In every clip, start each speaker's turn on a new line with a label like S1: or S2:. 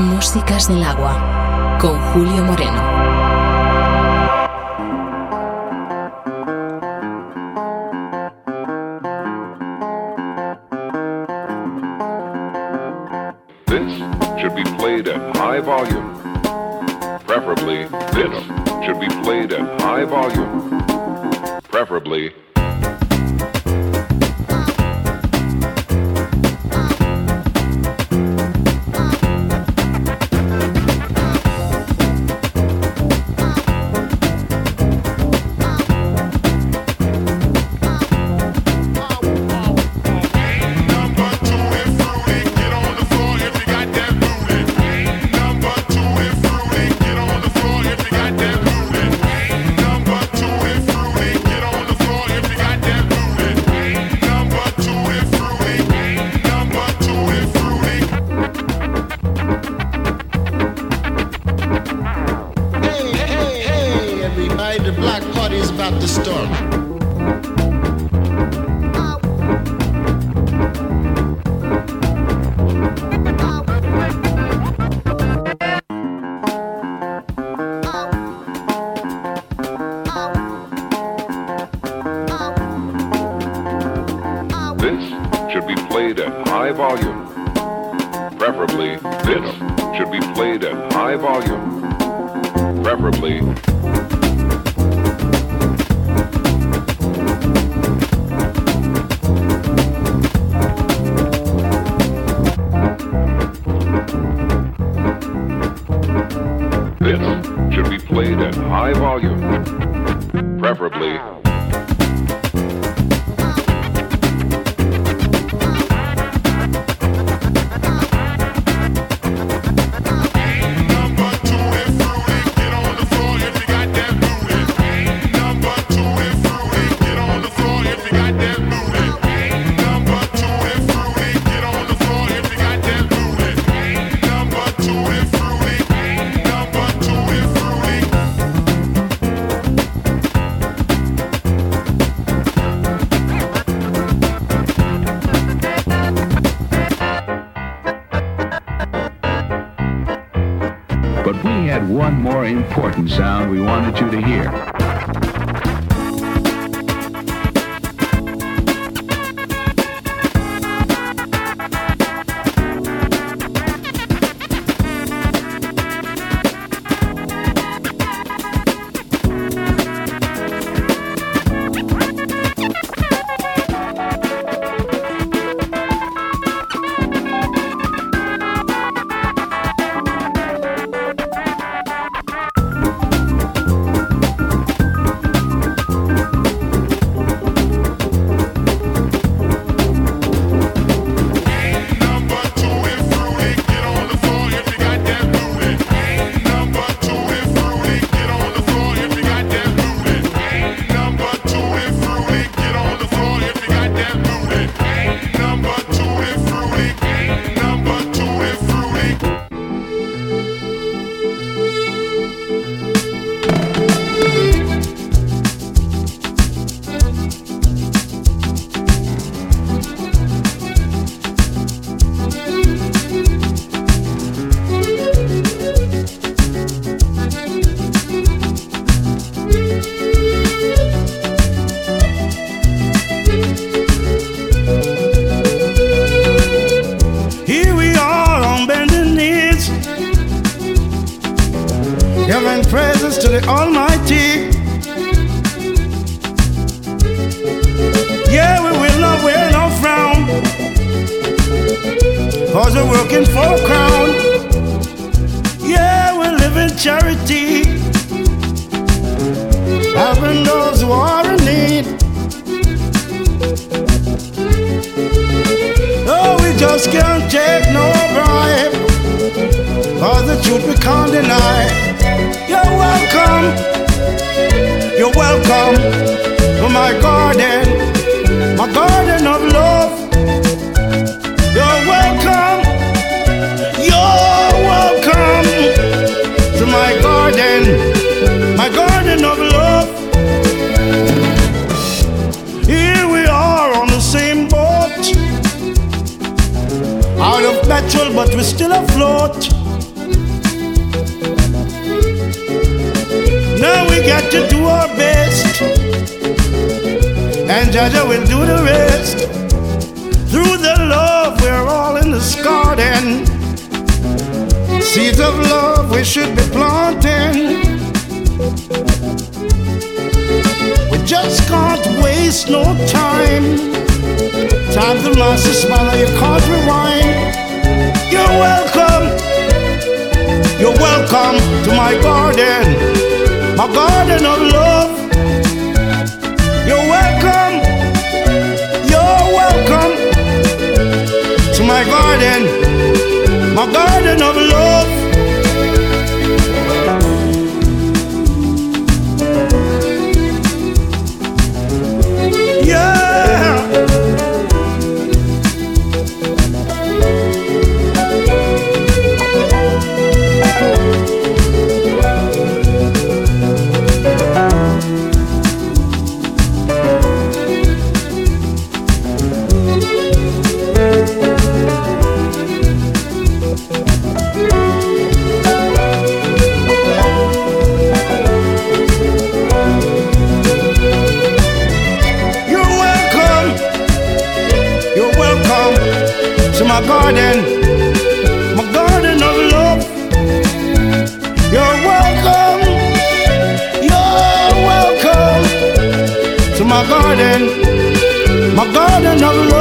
S1: Músicas del Agua con Julio Moreno.
S2: volume. Preferably, this should be played at high volume. Preferably, high volume, preferably
S3: welcome to my garden, my garden of love. You're welcome. You're welcome to my garden, my garden of love. Garden, my garden of love. You're welcome. You're welcome to my garden, my garden of love.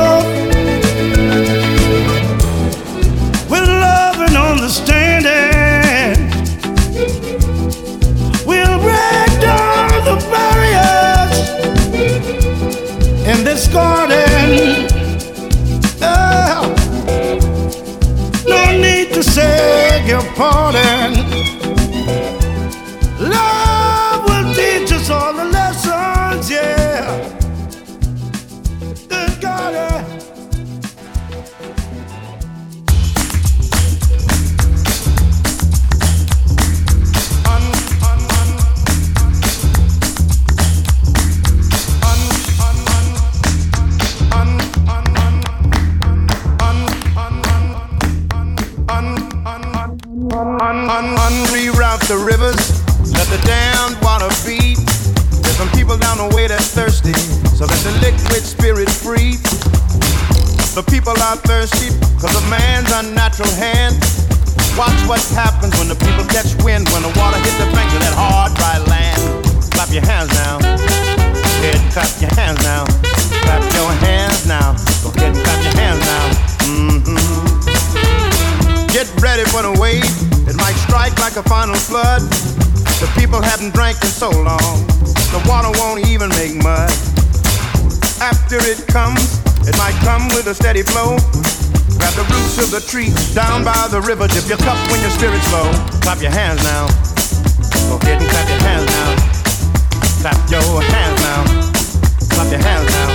S4: People are thirsty because of man's unnatural hand. Watch what happens when the people catch wind, when the water hits the banks of that hard, dry land. Clap your hands now. And clap your hands now. Clap your hands now. Go ahead and clap your hands now. Mm-hmm. Get ready for the wave. It might strike like a final flood. The people haven't drank in so long. The water won't even make mud. After it comes, it might come with a steady flow. Grab the roots of the tree down by the river. Dip your cup when your spirit's low. Clap your hands now. Go ahead and clap your hands now. Clap your hands now. Clap your hands now.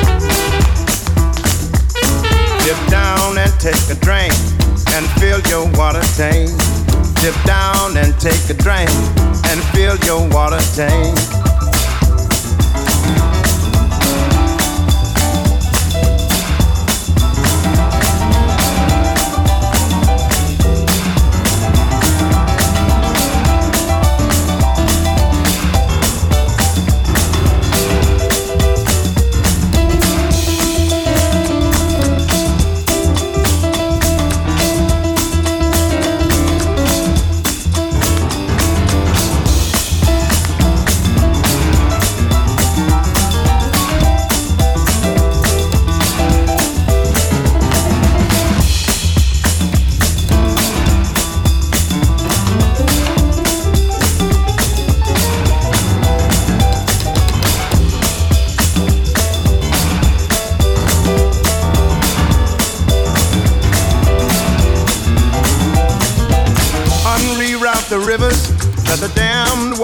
S4: Dip down and take a drink and fill your water tank. Dip down and take a drink and fill your water tank.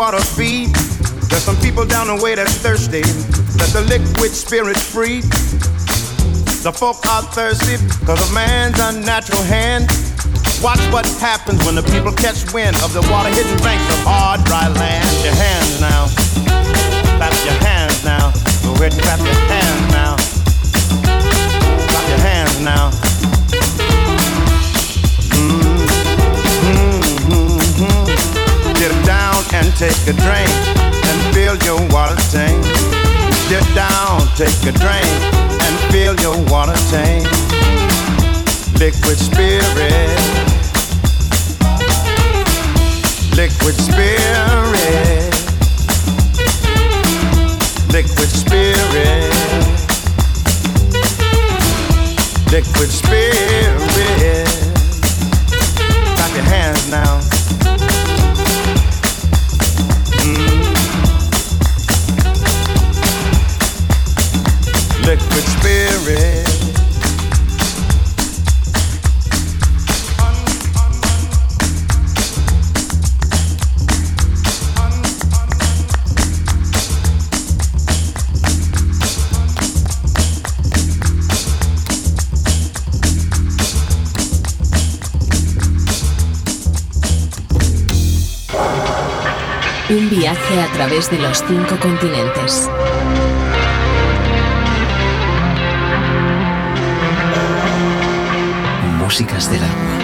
S4: Water feed. There's some people down the way that's thirsty. Let the liquid spirit free. The folk are thirsty because of man's unnatural hand. Watch what happens when the people catch wind of the water hidden banks of hard, dry land. Your hands now. Clap your hands now. Go ahead and clap your hands now. Clap your hands now. and take a drink and fill your water tank. Get down, take a drink and fill your water tank. Liquid spirit. Liquid spirit. Liquid spirit. Liquid spirit. Clap your hands now.
S1: Un viaje a través de los cinco continentes. Músicas del agua.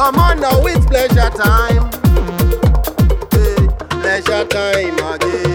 S5: Come on now, it's pleasure time. Hey, pleasure time again.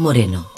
S6: Moreno.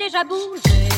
S7: déjà
S6: bougé.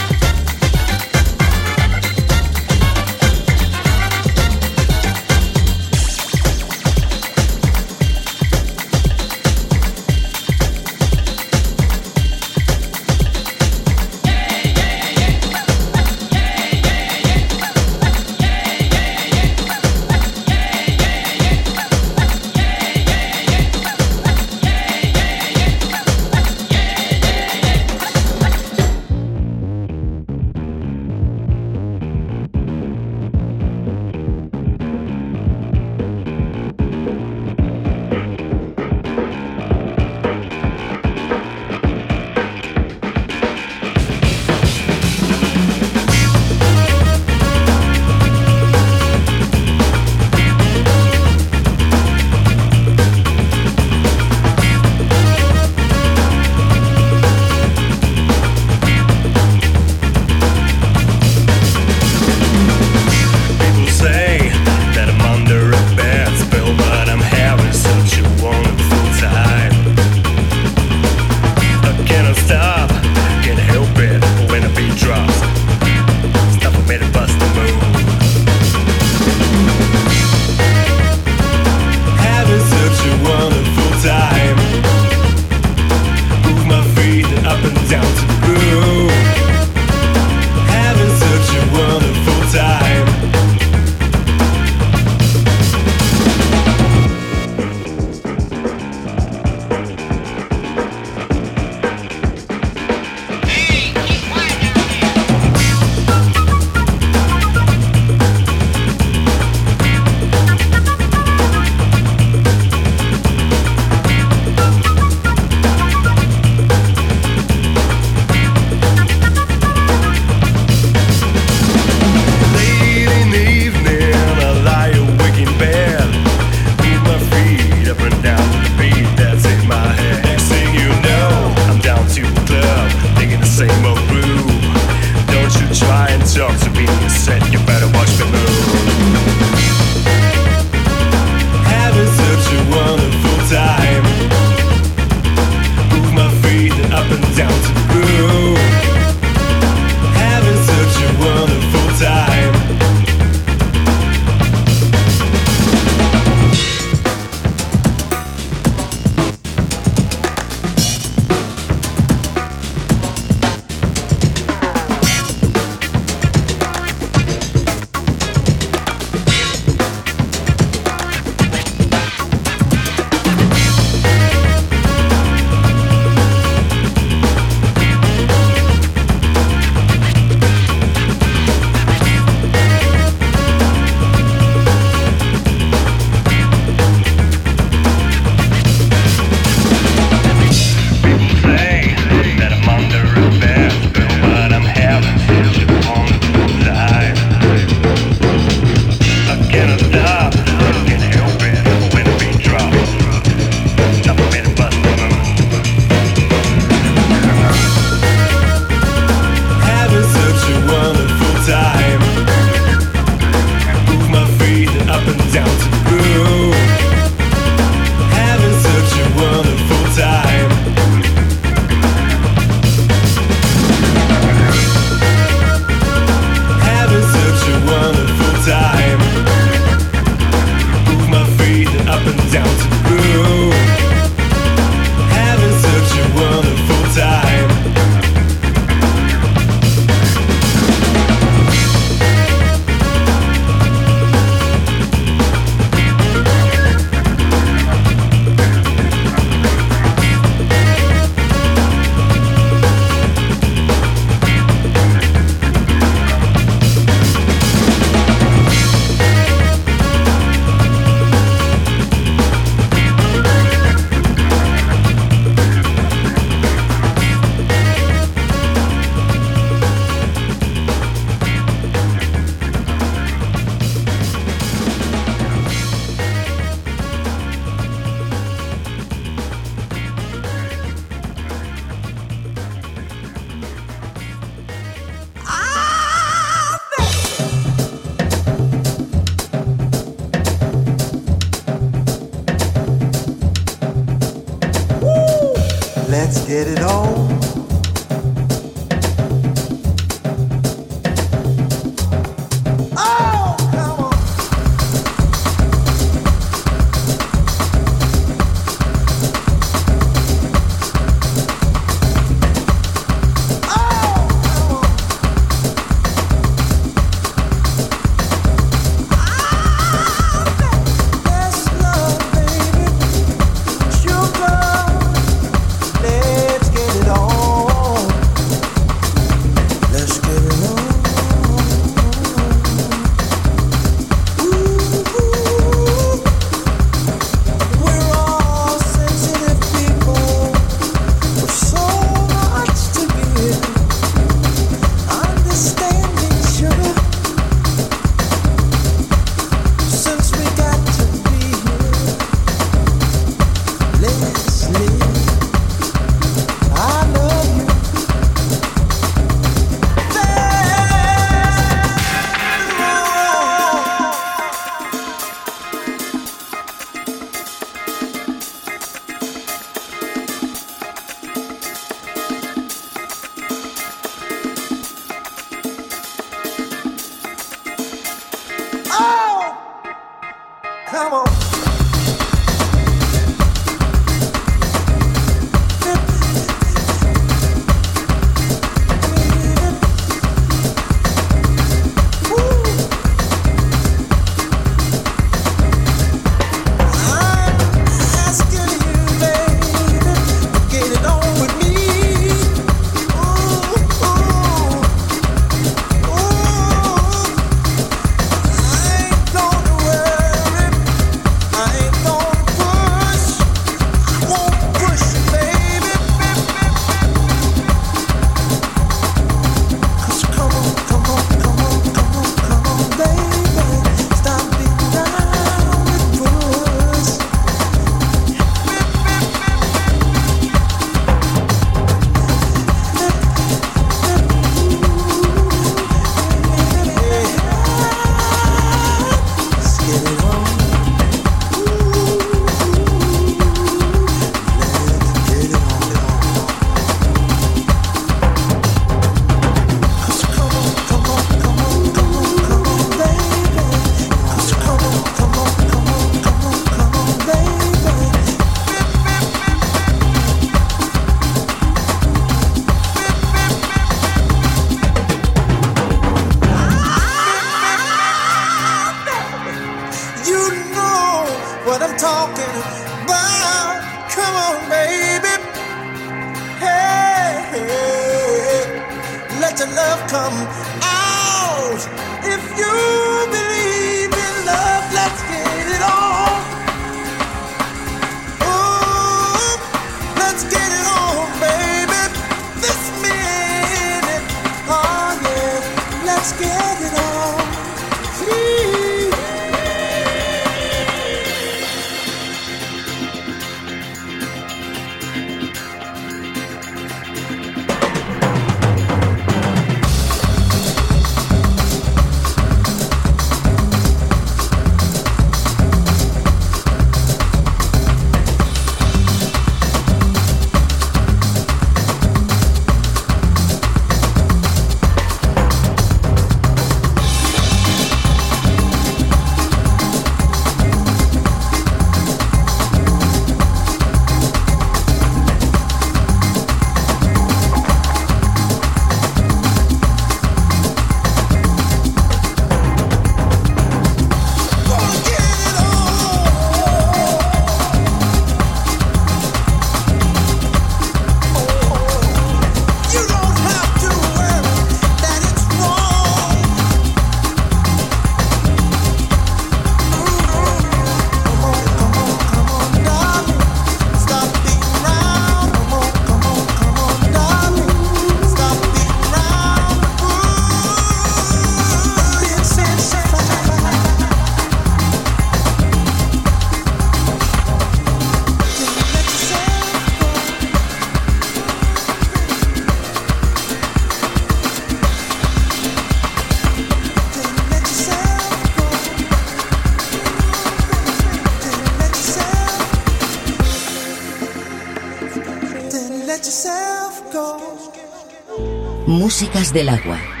S6: Del agua.